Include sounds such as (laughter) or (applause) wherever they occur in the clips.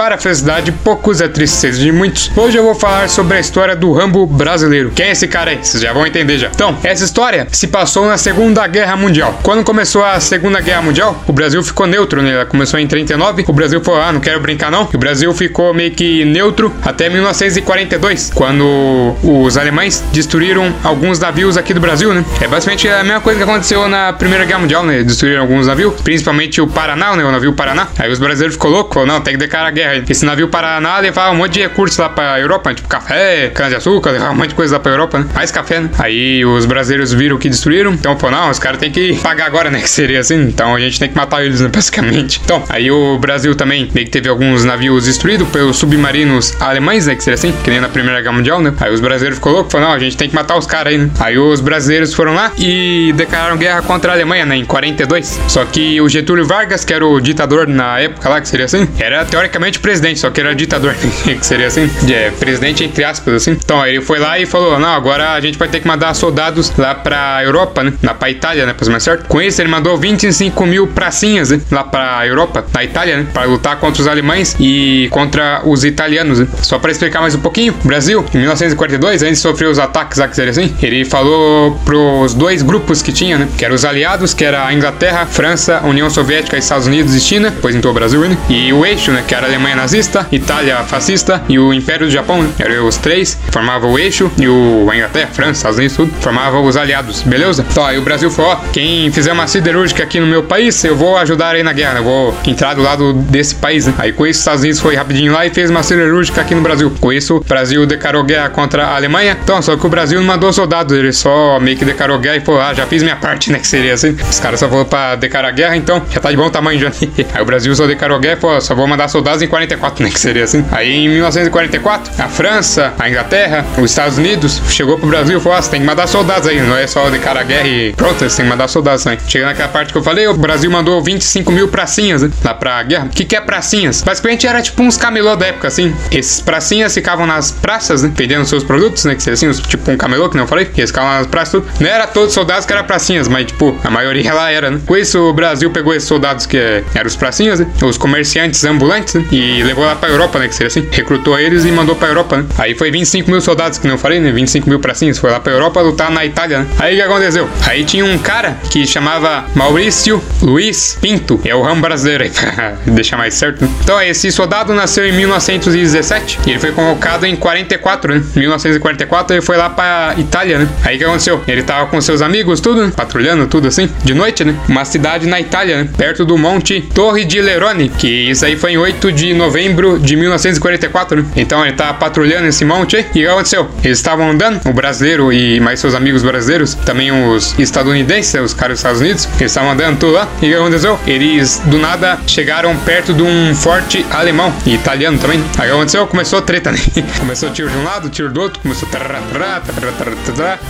para a felicidade de poucos a tristeza de muitos. Hoje eu vou falar sobre a história do Rambo brasileiro. Quem é esse cara aí? Vocês já vão entender já. Então, essa história se passou na Segunda Guerra Mundial. Quando começou a Segunda Guerra Mundial, o Brasil ficou neutro, né? Ela começou em 39. O Brasil falou: ah, não quero brincar não. E o Brasil ficou meio que neutro até 1942, quando os alemães destruíram alguns navios aqui do Brasil, né? É basicamente a mesma coisa que aconteceu na Primeira Guerra Mundial, né? Destruíram alguns navios, principalmente o Paraná, né? O navio Paraná. Aí os brasileiros ficou louco, falou, não, tem que declarar guerra. Esse navio Paraná levava um monte de recursos lá pra Europa, tipo café, cana-de-açúcar, levava um monte de coisa lá pra Europa, né? Mais café, né? Aí os brasileiros viram que destruíram, então, pô, não, os caras têm que pagar agora, né? (laughs) Que seria assim, então a gente tem que matar eles, né? (laughs) Basicamente. Então, aí o Brasil também meio que teve alguns navios destruídos pelos submarinos alemães, né? Que seria assim, que nem na Primeira Guerra Mundial, né? Aí os brasileiros ficou louco, falaram, não, a gente tem que matar os caras aí, né? Aí os brasileiros foram lá e declararam guerra contra a Alemanha, né? Em 42. Só que o Getúlio Vargas, que era o ditador na época lá, que seria assim, era teoricamente presidente, só que era ditador, (laughs) que seria assim, é, presidente entre aspas, assim. Então ele foi lá e falou: não, agora a gente vai ter que mandar soldados lá pra Europa, né? Lá pra Itália, né? Pra mais certo. Com isso, ele mandou 25 mil pracinhas, né? Lá pra Europa, na Itália, né? Pra lutar contra os alemães e contra os italianos, né? Só pra explicar mais um pouquinho, Brasil, em 1942, antes de sofrer os ataques lá, que seria assim, ele falou pros dois grupos que tinha, né? Que eram os aliados, que era a Inglaterra, França, União Soviética, Estados Unidos e China, depois entrou o Brasil, né? E o eixo, né? Que era a Alemanha nazista, Itália fascista e o Império do Japão, né? Eram os três, formavam o eixo e o Inglaterra, França, Estados Unidos, tudo, formavam os aliados, beleza? Então aí o Brasil falou, ó, quem fizer uma siderúrgica aqui no meu país, eu vou ajudar aí na guerra, né? Eu vou entrar do lado desse país, né? Aí com isso, os Estados Unidos foi rapidinho lá e fez uma siderúrgica aqui no Brasil. Com isso, o Brasil declarou guerra contra a Alemanha. Então, só que o Brasil não mandou soldados, ele só meio que declarou guerra e falou, ah, já fiz minha parte, né? Que seria assim. Os caras só foram pra declarar guerra, então já tá de bom tamanho já. (laughs) aí o Brasil só declarou guerra e falou, só vou mandar soldados em 44, né? Que seria assim. Aí em 1944, a França, a Inglaterra, os Estados Unidos chegou pro Brasil e falou, ah, você tem que mandar soldados aí, não é só declarar guerra e pronto, você tem que mandar soldados aí. Chega naquela parte que eu falei, o Brasil mandou 25 mil pracinhas, né? Lá pra guerra. O que que é pracinhas? Basicamente era tipo uns camelô da época, assim. Esses pracinhas ficavam nas praças, né? Vendendo seus produtos, né? Que seria assim, tipo um camelô, que não falei. Que eles ficavam nas praças, tudo. Não era todos soldados que eram pracinhas, mas tipo, a maioria lá era, né? Com isso, o Brasil pegou esses soldados que é, eram os pracinhas, né? Os comerciantes ambulantes, né? E levou lá pra Europa, né? Que seria assim. Recrutou eles e mandou pra Europa, né? Aí foi 25 mil soldados, que não falei, né? 25 mil pracinhas. Foi lá pra Europa lutar na Itália, né? Aí o que aconteceu? Aí tinha um cara que chamava Maurício Luiz Pinto. É o ramo brasileiro aí, (laughs) pra deixar mais certo, né? Então, esse soldado nasceu em 1917 e ele foi convocado em 44, né? 1944 ele foi lá pra Itália, né? Aí o que aconteceu? Ele tava com seus amigos, tudo, né? patrulhando, tudo assim, de noite, né? Uma cidade na Itália, né? Perto do Monte Torre de Lerone, que isso aí foi em 8 de novembro de 1944, né? Então ele tava patrulhando esse monte e o que aconteceu? Eles estavam andando, o brasileiro e mais seus amigos brasileiros, também os estadunidenses, os caras dos Estados Unidos, eles estavam andando tudo lá e o que aconteceu? Eles do nada chegaram perto de um forte alemão e italiano também. Aí o que aconteceu? Começou treta, né? (laughs) começou tiro de um lado, tiro do outro, começou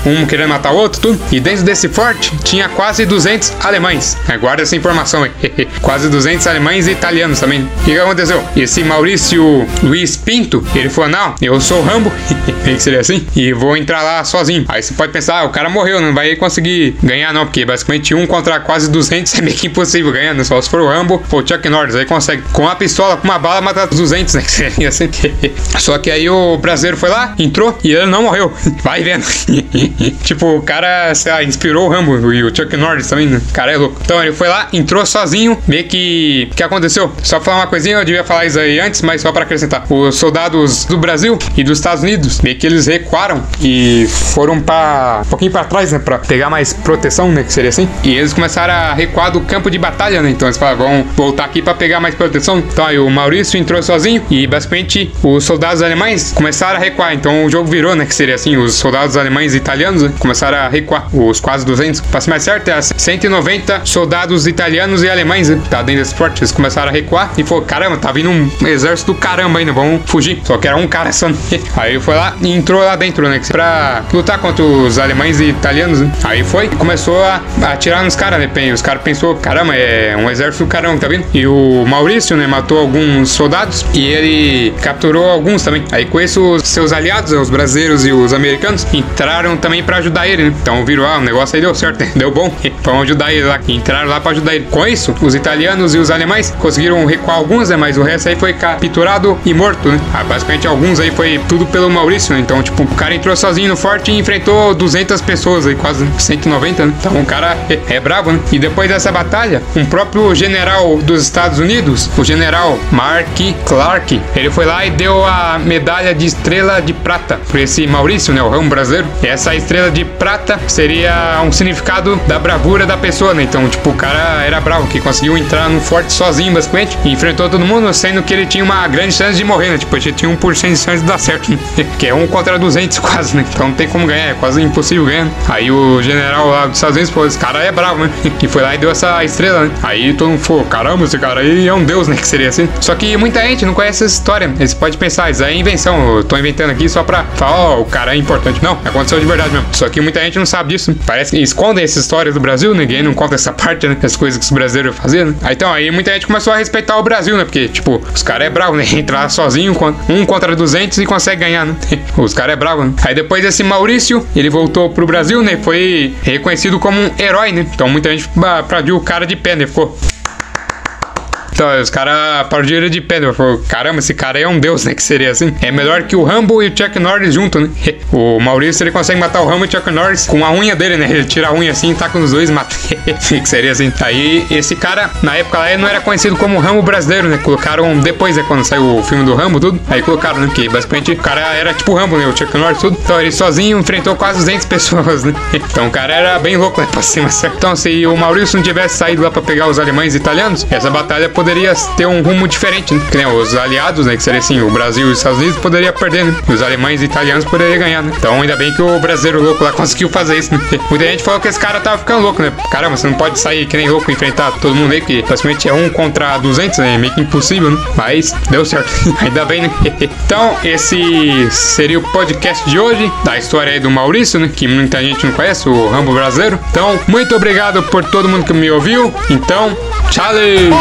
um querendo matar o outro, tudo. E dentro desse forte tinha quase 200 alemães. Guarda essa informação aí. (laughs) quase 200 alemães e italianos também. E o que aconteceu? Esse Maurício Luiz Pinto, ele falou: Não, eu sou Rambo, (laughs) que seria assim, e vou entrar lá sozinho. Aí você pode pensar: ah, o cara morreu, não vai conseguir ganhar, não, porque basicamente um contra quase 200 (laughs) é meio que impossível ganhar, né? Só se for o Rambo o Chuck Norris, aí consegue. Com uma pistola, com uma bala, matar 200, né? (laughs) Que assim. Só que aí o brasileiro foi lá, entrou e ele não morreu. Vai vendo. tipo, o cara, sei lá, inspirou o Rambo e o Chuck Norris também, né? O cara é louco. Então ele foi lá, entrou sozinho, meio que. O que aconteceu? Só falar uma coisinha, eu devia falar aí antes, mas só pra acrescentar. Os soldados do Brasil e dos Estados Unidos, meio que eles recuaram e foram pra. um pouquinho pra trás, né? Pra pegar mais proteção, né? Que seria assim. E eles começaram a recuar do campo de batalha, né? Então eles falaram, vão voltar aqui pra pegar mais proteção. Então aí o Maurício entrou sozinho e basicamente os soldados alemães começaram a recuar. Então o jogo virou, né? Que seria assim: os soldados alemães e italianos né, começaram a recuar. Os quase 200. Pra ser mais certo, é 190 soldados italianos e alemães, né? Tá dentro desse forte. Eles começaram a recuar e falou: caramba, tá vindo um exército do caramba ainda, vamos fugir. Só que era um cara só. (laughs) Aí foi lá e entrou lá dentro, né? Pra lutar contra os alemães e italianos, né? Aí foi e começou a atirar nos caras, né? Os caras pensou, caramba, é um exército do caramba, tá vendo? E o Maurício, né, matou alguns soldados e ele capturou alguns também. Aí com isso, os seus aliados, os brasileiros e os americanos, entraram também pra ajudar ele, né? Então viram, ah, o negócio aí deu certo, né? (laughs) Deu bom. (laughs) Vamos ajudar ele lá. Entraram lá pra ajudar ele. Com isso, os italianos e os alemães conseguiram recuar alguns, né? Mas o resto esse aí foi capturado e morto, né? Ah, basicamente alguns aí foi tudo pelo Maurício, né? Então, tipo, o cara entrou sozinho no forte e enfrentou 200 pessoas aí, quase 190, né? Então o cara é, é bravo, né? E depois dessa batalha, um próprio general dos Estados Unidos, o general Mark Clark, ele foi lá e deu a medalha de estrela de prata pra esse Maurício, né? O ramo brasileiro. E essa estrela de prata seria um significado da bravura da pessoa, né? Então, tipo, o cara era bravo, que conseguiu entrar no forte sozinho, basicamente, e enfrentou todo mundo, sendo que ele tinha uma grande chance de morrer, né? Tipo, ele tinha 1% de chance de dar certo, né? (laughs) Que é um contra 200 (laughs) quase, né? Então não tem como ganhar, é quase impossível ganhar. Aí o general lá dos Estados Unidos falou, esse cara é bravo, né? Que (laughs) foi lá e deu essa estrela, né? Aí todo mundo falou, caramba, esse cara aí é um deus, né? Que seria assim. Só que muita gente não conhece essa história. Eles podem pensar, isso aí é invenção. Eu tô inventando aqui só pra falar, ó, oh, o cara é importante. Não, aconteceu de verdade mesmo. Só que muita gente não sabe disso. Parece que escondem essa história do Brasil, ninguém não conta essa parte, né? As coisas que os brasileiros faziam, né? Aí, então, aí muita gente começou a respeitar o Brasil, né? Porque, tipo, os caras é bravo, né? (laughs) Entrar sozinho, um contra 200 e consegue ganhar, né? (laughs) Os caras é bravo, né? Aí depois desse Maurício, ele voltou pro Brasil, né? Foi reconhecido como um herói, né? Então muita gente aplaudiu o cara de pé, né? Ficou então, os caras aplaudiram de pedra. Falou, caramba, esse cara aí é um deus, né? Que seria assim. É melhor que o Rambo e o Chuck Norris junto, né? O Maurício, ele consegue matar o Rambo e o Chuck Norris com a unha dele, né? Ele tira a unha assim, taca nos dois e mata. (laughs) que seria assim. Aí, esse cara, na época lá, ele não era conhecido como Rambo brasileiro, né? Colocaram depois, né? Quando saiu o filme do Rambo, tudo. Aí colocaram, né? Que basicamente o cara era tipo Rambo, né? O Chuck Norris, tudo. Então, ele sozinho enfrentou quase 200 (laughs) pessoas, né? Então, o cara era bem louco, né? (laughs) Pra cima. Então, se o Maurício não tivesse saído lá pra pegar os alemães e italianos, essa batalha poderia ter um rumo diferente, né? Que os aliados, né? Que seria assim, o Brasil e os Estados Unidos poderia perder, né? Os alemães e italianos poderiam ganhar, né? Então ainda bem que o brasileiro louco lá conseguiu fazer isso, né? Muita gente falou que esse cara tava ficando louco, né? Caramba, você não pode sair que nem louco enfrentar todo mundo aí, que praticamente é um contra 200, né? Meio que impossível, né? Mas deu certo. (laughs) ainda bem, né? (laughs) então, esse seria o podcast de hoje, da história aí do Maurício, né? Que muita gente não conhece, o Rambo brasileiro. Então, muito obrigado por todo mundo que me ouviu. Então, Challenge.